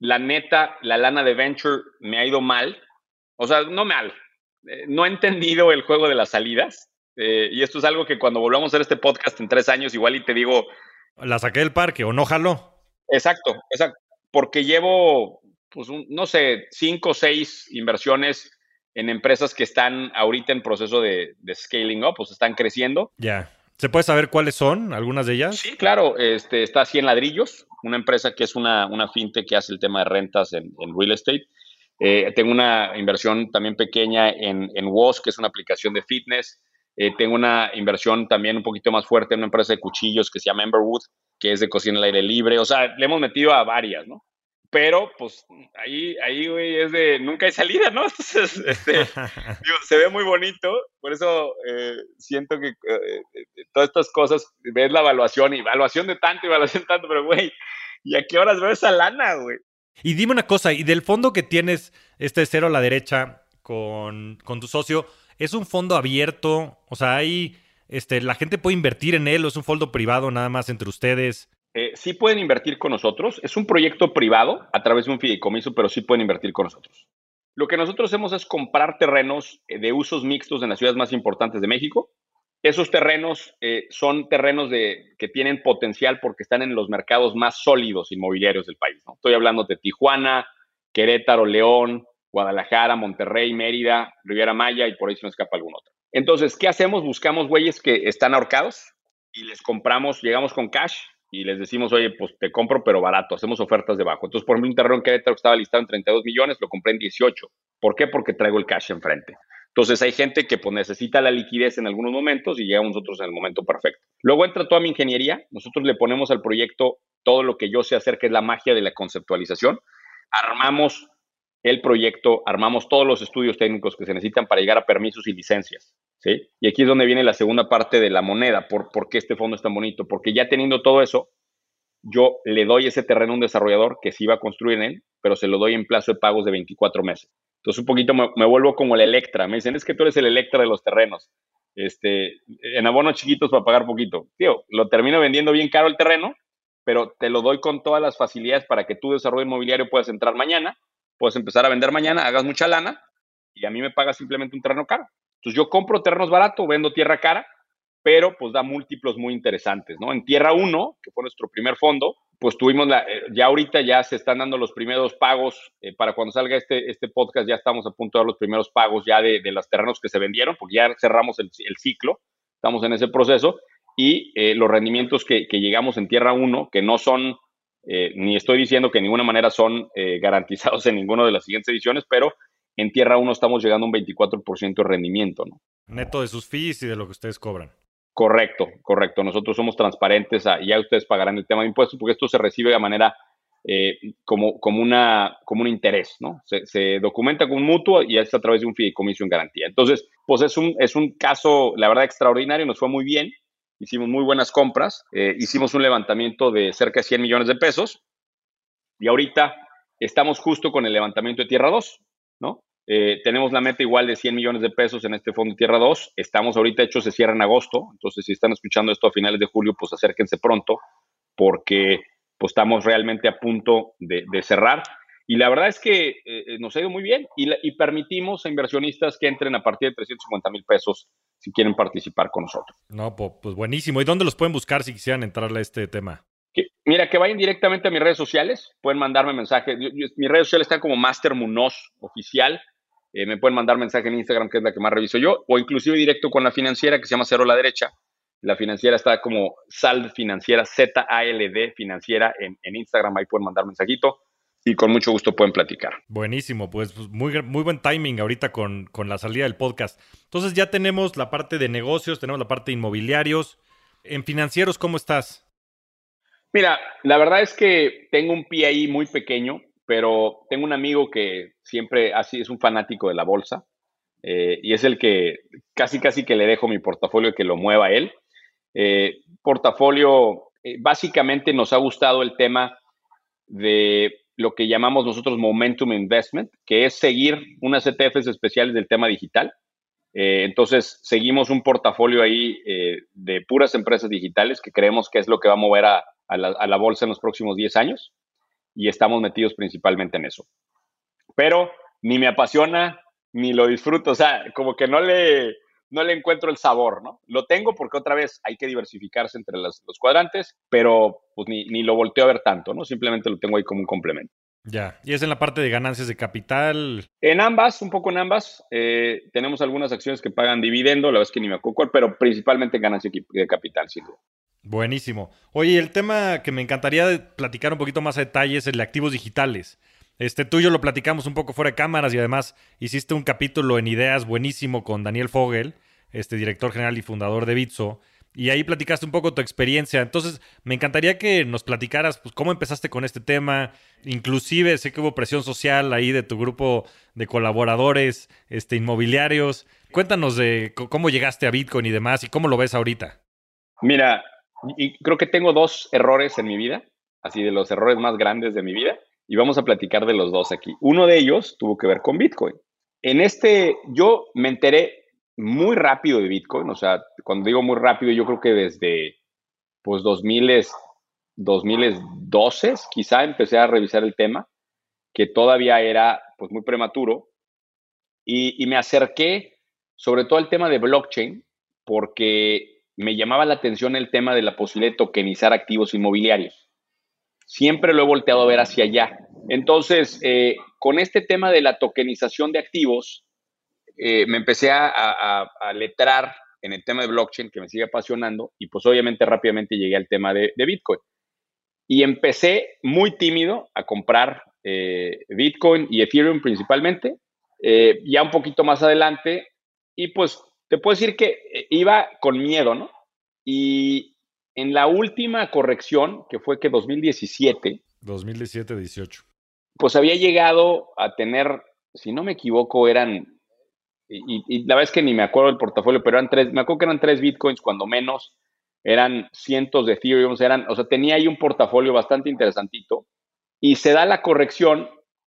la neta, la lana de Venture me ha ido mal. O sea, no mal. Eh, no he entendido el juego de las salidas. Eh, y esto es algo que cuando volvamos a hacer este podcast en tres años, igual y te digo. La saqué del parque o no jaló. Exacto, exacto. Porque llevo, pues, no sé, cinco o seis inversiones en empresas que están ahorita en proceso de, scaling up, pues están creciendo. Ya. ¿Se puede saber cuáles son algunas de ellas? Sí, claro. Este, está 100 ladrillos, una empresa que es una, una fintech que hace el tema de rentas en, real estate. Eh, tengo una inversión también pequeña en, en WOS, que es una aplicación de fitness. Eh, tengo una inversión también un poquito más fuerte en una empresa de cuchillos que se llama Emberwood, que es de cocina al aire libre. O sea, le hemos metido a varias, ¿no? Pero, pues, ahí, ahí, güey, es de nunca hay salida, ¿no? Entonces, este, se ve muy bonito. Por eso eh, siento que todas estas cosas, ves la evaluación y evaluación de tanto, evaluación de tanto, pero, güey, ¿Y a qué horas veo esa lana, güey? Y dime una cosa, y del fondo que tienes, este cero a la derecha con, con tu socio, ¿es un fondo abierto? O sea, hay, este, la gente puede invertir en él o es un fondo privado nada más entre ustedes. Eh, sí pueden invertir con nosotros. Es un proyecto privado a través de un fideicomiso, pero sí pueden invertir con nosotros. Lo que nosotros hacemos es comprar terrenos eh, de usos mixtos en las ciudades más importantes de México. Esos terrenos eh, son terrenos de, que tienen potencial porque están en los mercados más sólidos inmobiliarios del país. Estoy hablando de Tijuana, Querétaro, León, Guadalajara, Monterrey, Mérida, Riviera Maya y por ahí se me escapa algún otro. Entonces, ¿qué hacemos? Buscamos güeyes que están ahorcados y les compramos, llegamos con cash y les decimos, oye, pues te compro, pero barato, hacemos ofertas debajo. Entonces, por ejemplo, un terreno en Querétaro que estaba listado en 32 millones, lo compré en 18. ¿Por qué? Porque traigo el cash enfrente. Entonces, hay gente que pues, necesita la liquidez en algunos momentos y llegamos nosotros en el momento perfecto. Luego entra toda mi ingeniería. Nosotros le ponemos al proyecto todo lo que yo sé hacer, que es la magia de la conceptualización. Armamos el proyecto, armamos todos los estudios técnicos que se necesitan para llegar a permisos y licencias. ¿Sí? Y aquí es donde viene la segunda parte de la moneda, por, qué este fondo es tan bonito, porque ya teniendo todo eso, yo le doy ese terreno a un desarrollador que sí va a construir en él, pero se lo doy en plazo de pagos de 24 meses. Entonces un poquito me, vuelvo como el Electra. Me dicen, es que tú eres el Electra de los terrenos. Este, en abonos chiquitos para pagar poquito. Tío, lo termino vendiendo bien caro el terreno, pero te lo doy con todas las facilidades para que tu desarrollo inmobiliario puedas entrar mañana puedes empezar a vender mañana, hagas mucha lana y a mí me pagas simplemente un terreno caro. Entonces yo compro terrenos baratos, vendo tierra cara, pero pues da múltiplos muy interesantes, ¿no? En Tierra 1, que fue nuestro primer fondo, pues tuvimos la, eh, ya ahorita ya se están dando los primeros pagos, eh, para cuando salga este, este podcast ya estamos a punto de dar los primeros pagos ya de, de los terrenos que se vendieron, porque ya cerramos el, ciclo, estamos en ese proceso, y eh, los rendimientos que, que, llegamos en Tierra 1, que no son ni estoy diciendo que de ninguna manera son garantizados en ninguna de las siguientes ediciones, pero en Tierra 1 estamos llegando a un 24% de rendimiento. ¿no? Neto de sus fees y de lo que ustedes cobran. Correcto, correcto. Nosotros somos transparentes y ya ustedes pagarán el tema de impuestos porque esto se recibe de manera eh, como, como, una, como un interés, ¿no? Se, se, documenta con un mutuo y es a través de un fideicomiso en garantía. Entonces, pues es un, es un caso, la verdad, extraordinario, nos fue muy bien hicimos muy buenas compras, eh, hicimos un levantamiento de cerca de 100 millones de pesos y ahorita estamos justo con el levantamiento de Tierra 2, ¿no? Eh, tenemos la meta igual de 100 millones de pesos en este fondo Tierra 2, estamos ahorita, hecho, se cierra en agosto, entonces si están escuchando esto a finales de julio, pues acérquense pronto porque pues estamos realmente a punto de, cerrar. Y la verdad es que eh, nos ha ido muy bien y, y, permitimos a inversionistas que entren a partir de 350 mil pesos si quieren participar con nosotros. No, pues buenísimo. ¿Y dónde los pueden buscar si quisieran entrarle a este tema? mira, que vayan directamente a mis redes sociales, pueden mandarme mensaje. mis redes sociales están como Master Munoz Oficial. Eh, me pueden mandar mensaje en Instagram, que es la que más reviso yo, o inclusive directo con la financiera que se llama Cero a la Derecha. La financiera está como Sal Financiera, Z-A-L-D Financiera en, en Instagram. Ahí pueden mandar mensajito y con mucho gusto pueden platicar. Buenísimo, pues, pues muy, muy buen timing ahorita con, con, la salida del podcast. Entonces ya tenemos la parte de negocios, tenemos la parte de inmobiliarios. En financieros, ¿cómo estás? Mira, la verdad es que tengo un pie ahí muy pequeño, pero tengo un amigo que siempre así es un fanático de la bolsa eh, y es el que casi casi que le dejo mi portafolio que lo mueva él. Eh, portafolio, eh, básicamente nos ha gustado el tema de lo que llamamos nosotros Momentum Investment, que es seguir unas ETFs especiales del tema digital. Entonces, seguimos un portafolio ahí de puras empresas digitales que creemos que es lo que va a mover a, la, bolsa en los próximos 10 años y estamos metidos principalmente en eso. Pero ni me apasiona ni lo disfruto, o sea, como que no le, no le encuentro el sabor, ¿no? Lo tengo porque otra vez hay que diversificarse entre los, cuadrantes, pero pues ni, ni, lo volteo a ver tanto, ¿no? Simplemente lo tengo ahí como un complemento. Ya, y es en la parte de ganancias de capital. En ambas, un poco en ambas. Eh, tenemos algunas acciones que pagan dividendo, la es que ni me acuerdo, pero principalmente ganancias de capital, sin duda. Buenísimo. Oye, el tema que me encantaría platicar un poquito más a detalle es el de activos digitales. Este, tú y yo lo platicamos un poco fuera de cámaras y además hiciste un capítulo en ideas buenísimo con Daniel Fogel, este director general y fundador de Bitso. Y ahí platicaste un poco tu experiencia. Entonces, me encantaría que nos platicaras pues, cómo empezaste con este tema. Inclusive sé que hubo presión social ahí de tu grupo de colaboradores este, inmobiliarios. Cuéntanos de cómo llegaste a Bitcoin y demás y cómo lo ves ahorita. Mira, y creo que tengo dos errores en mi vida, así de los errores más grandes de mi vida y vamos a platicar de los dos aquí. Uno de ellos tuvo que ver con Bitcoin. En este, yo me enteré muy rápido de Bitcoin, o sea, cuando digo muy rápido, yo creo que desde pues 2000 2012, quizá empecé a revisar el tema, que todavía era pues muy prematuro, y, me acerqué sobre todo al tema de blockchain, porque me llamaba la atención el tema de la posibilidad de tokenizar activos inmobiliarios. Siempre lo he volteado a ver hacia allá. Entonces, eh, con este tema de la tokenización de activos, eh, me empecé a, letrar en el tema de blockchain, que me sigue apasionando, y pues obviamente rápidamente llegué al tema de, Bitcoin. Y empecé muy tímido a comprar eh, Bitcoin y Ethereum principalmente, ya un poquito más adelante, y pues te puedo decir que iba con miedo, ¿no? Y en la última corrección, que fue que 2017. 2017-18. Pues había llegado a tener, si no me equivoco, eran, y, la verdad es que ni me acuerdo del portafolio, pero eran tres, me acuerdo que eran tres bitcoins cuando menos, eran cientos de Ethereum, eran, o sea, tenía ahí un portafolio bastante interesantito. Y se da la corrección,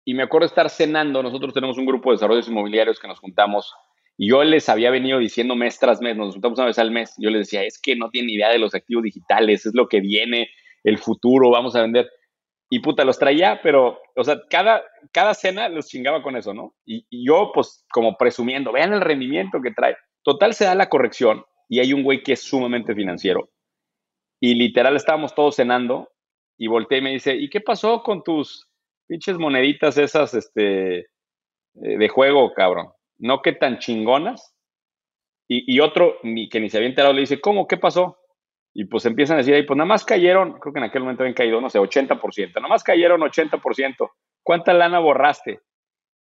y me acuerdo estar cenando, nosotros tenemos un grupo de desarrollos inmobiliarios que nos juntamos y yo les había venido diciendo mes tras mes, nos juntamos una vez al mes, yo les decía, es que no tienen idea de los activos digitales, es lo que viene, el futuro, vamos a vender. Y puta, los traía, pero, o sea, cada, cada cena los chingaba con eso, ¿no? Y, yo, pues, como presumiendo, vean el rendimiento que trae. Total, se da la corrección y hay un güey que es sumamente financiero. Y literal estábamos todos cenando y volteé y me dice, ¿y qué pasó con tus pinches moneditas esas, este, eh, de juego, cabrón? No que tan chingonas. Y, otro ni, que ni se había enterado le dice, ¿cómo? ¿Qué pasó? Y pues empiezan a decir ahí, pues nada más cayeron, creo que en aquel momento habían caído, no sé, 80%, nada más cayeron 80%. ¿Cuánta lana borraste?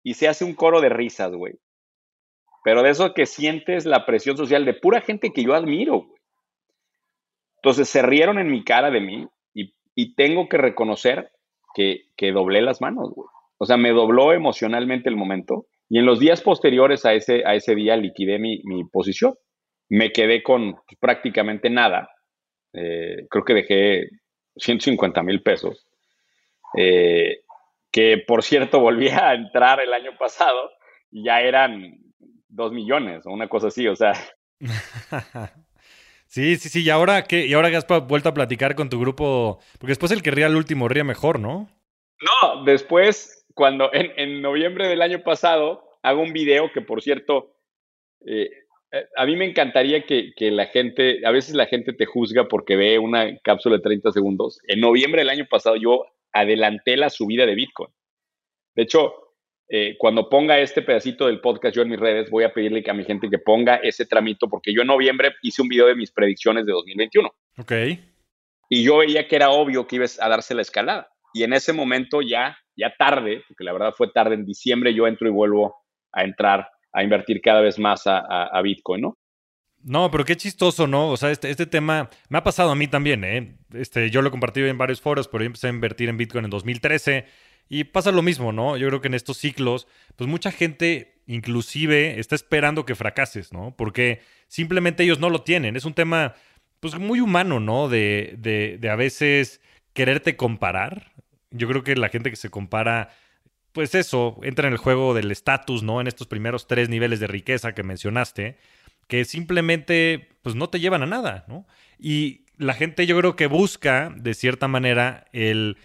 Y se hace un coro de risas, güey. Pero de eso que sientes la presión social de pura gente que yo admiro, güey. Entonces se rieron en mi cara de mí y, tengo que reconocer que, que doblé las manos, güey. O sea, me dobló emocionalmente el momento y en los días posteriores a ese, a ese día liquidé mi, posición. Me quedé con prácticamente nada. Eh, creo que dejé 150 mil pesos. Eh, que por cierto volví a entrar el año pasado y ya eran dos millones o una cosa así, o sea. Sí, sí, sí. ¿Y ahora qué? ¿Y ahora que has vuelto a platicar con tu grupo? Porque después el que ría el último ría mejor, ¿no? No, después cuando en, noviembre del año pasado hago un video que, por cierto, eh, eh, a mí me encantaría que, la gente, a veces la gente te juzga porque ve una cápsula de 30 segundos. En noviembre del año pasado yo adelanté la subida de Bitcoin. De hecho, eh, cuando ponga este pedacito del podcast yo en mis redes, voy a pedirle a mi gente que ponga ese tramito porque yo en noviembre hice un video de mis predicciones de 2021. Ok. Y yo veía que era obvio que ibas a darse la escalada. Y en ese momento ya ya tarde, porque la verdad fue tarde, en diciembre yo entro y vuelvo a entrar a invertir cada vez más a, Bitcoin, ¿no? No, pero qué chistoso, ¿no? O sea, este, este tema me ha pasado a mí también, ¿eh? Este, yo lo he compartido en varios foros, pero yo empecé a invertir en Bitcoin en 2013 y pasa lo mismo, ¿no? Yo creo que en estos ciclos, pues mucha gente inclusive está esperando que fracases, ¿no? Porque simplemente ellos no lo tienen. Es un tema, pues muy humano, ¿no? De, de, de a veces quererte comparar, yo creo que la gente que se compara, pues eso, entra en el juego del estatus, ¿no? En estos primeros tres niveles de riqueza que mencionaste, que simplemente, pues no te llevan a nada, ¿no? Y la gente yo creo que busca, de cierta manera, el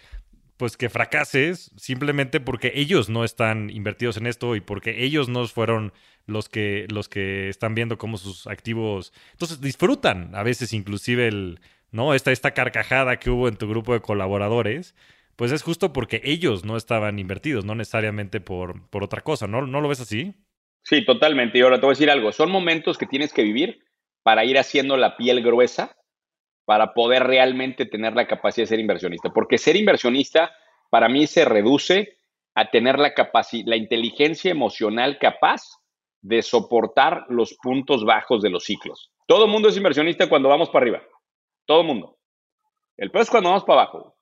pues que fracases simplemente porque ellos no están invertidos en esto y porque ellos no fueron los que los que están viendo cómo sus activos entonces disfrutan a veces inclusive el no esta esta carcajada que hubo en tu grupo de colaboradores pues es justo porque ellos no estaban invertidos, no necesariamente por, por otra cosa, ¿no? ¿No lo ves así? Sí, totalmente. Y ahora te voy a decir algo, son momentos que tienes que vivir para ir haciendo la piel gruesa, para poder realmente tener la capacidad de ser inversionista. Porque ser inversionista para mí se reduce a tener la la inteligencia emocional capaz de soportar los puntos bajos de los ciclos. Todo mundo es inversionista cuando vamos para arriba. Todo mundo. El peor es cuando vamos para abajo.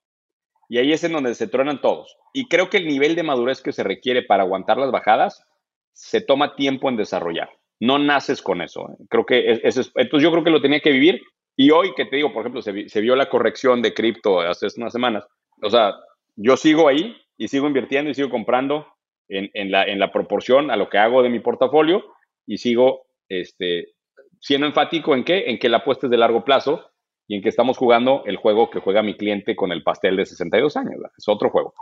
Y ahí es en donde se truenan todos. Y creo que el nivel de madurez que se requiere para aguantar las bajadas se toma tiempo en desarrollar. No naces con eso. ¿eh? Creo que es, entonces yo creo que lo tenía que vivir. Y hoy que te digo, por ejemplo, se, vio la corrección de cripto hace unas semanas. O sea, yo sigo ahí y sigo invirtiendo y sigo comprando en, la, en la proporción a lo que hago de mi portafolio y sigo este, siendo enfático en qué, en que la apuesta es de largo plazo y en que estamos jugando el juego que juega mi cliente con el pastel de 62 años. Es otro juego.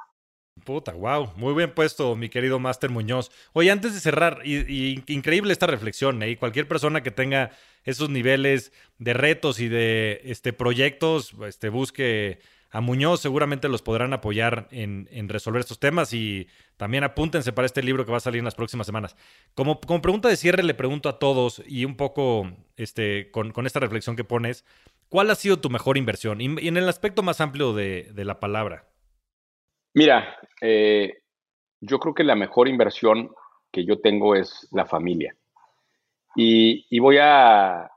Puta, wow, muy bien puesto, mi querido Master Muñoz. Oye, antes de cerrar, y, increíble esta reflexión, ¿eh? cualquier persona que tenga esos niveles de retos y de este, proyectos, este, busque a Muñoz, seguramente los podrán apoyar en, resolver estos temas y también apúntense para este libro que va a salir en las próximas semanas. Como, como pregunta de cierre, le pregunto a todos y un poco este, con, esta reflexión que pones, ¿cuál ha sido tu mejor inversión? Y, en el aspecto más amplio de la palabra. Mira, eh, yo creo que la mejor inversión que yo tengo es la familia. Y, voy a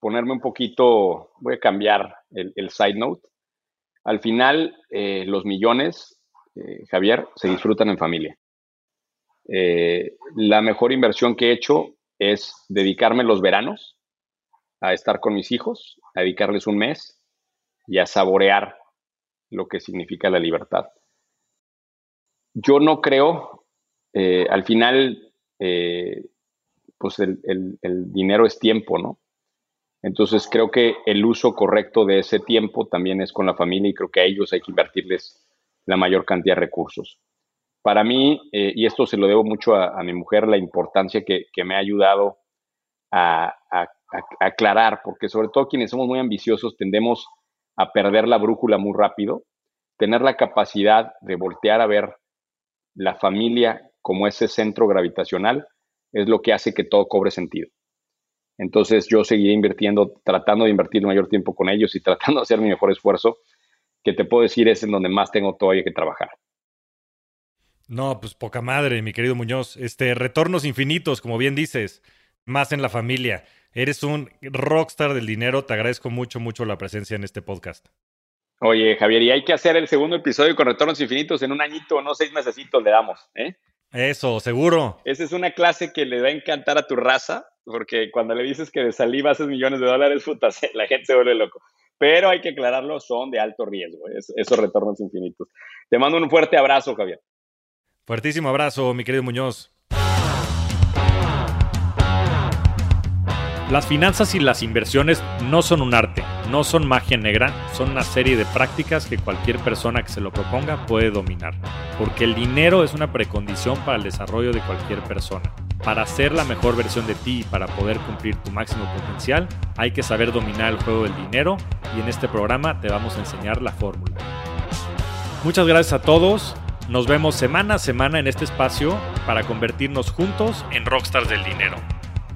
ponerme un poquito, voy a cambiar el, side note. Al final, eh, los millones, eh, Javier, se disfrutan en familia. la mejor inversión que he hecho es dedicarme los veranos a estar con mis hijos, a dedicarles un mes y a saborear lo que significa la libertad yo no creo, eh, al final, eh, pues el, dinero es tiempo, ¿no? Entonces creo que el uso correcto de ese tiempo también es con la familia y creo que a ellos hay que invertirles la mayor cantidad de recursos. Para mí, eh, y esto se lo debo mucho a, mi mujer, la importancia que, me ha ayudado a, a, aclarar, porque sobre todo quienes somos muy ambiciosos tendemos a perder la brújula muy rápido, tener la capacidad de voltear a ver la familia como ese centro gravitacional es lo que hace que todo cobre sentido. Entonces yo seguiré invirtiendo, tratando de invertir mayor tiempo con ellos y tratando de hacer mi mejor esfuerzo, que te puedo decir es en donde más tengo todavía que trabajar. No, pues poca madre, mi querido Muñoz. Este, retornos infinitos, como bien dices, más en la familia. Eres un rockstar del dinero. Te agradezco mucho, mucho la presencia en este podcast. Oye, Javier, y hay que hacer el segundo episodio con retornos infinitos en un añito, no seis meses le damos, ¿eh? Eso, seguro. Esa es una clase que le va a encantar a tu raza, porque cuando le dices que de saliva haces millones de dólares, puta, la gente se vuelve loco. Pero hay que aclararlo, son de alto riesgo, esos retornos infinitos. Te mando un fuerte abrazo, Javier. Fuertísimo abrazo, mi querido Muñoz. Las finanzas y las inversiones no son un arte, no son magia negra, son una serie de prácticas que cualquier persona que se lo proponga puede dominar, porque el dinero es una precondición para el desarrollo de cualquier persona. Para ser la mejor versión de ti y para poder cumplir tu máximo potencial, hay que saber dominar el juego del dinero y en este programa te vamos a enseñar la fórmula. Muchas gracias a todos, nos vemos semana a semana en este espacio para convertirnos juntos en rockstars del dinero.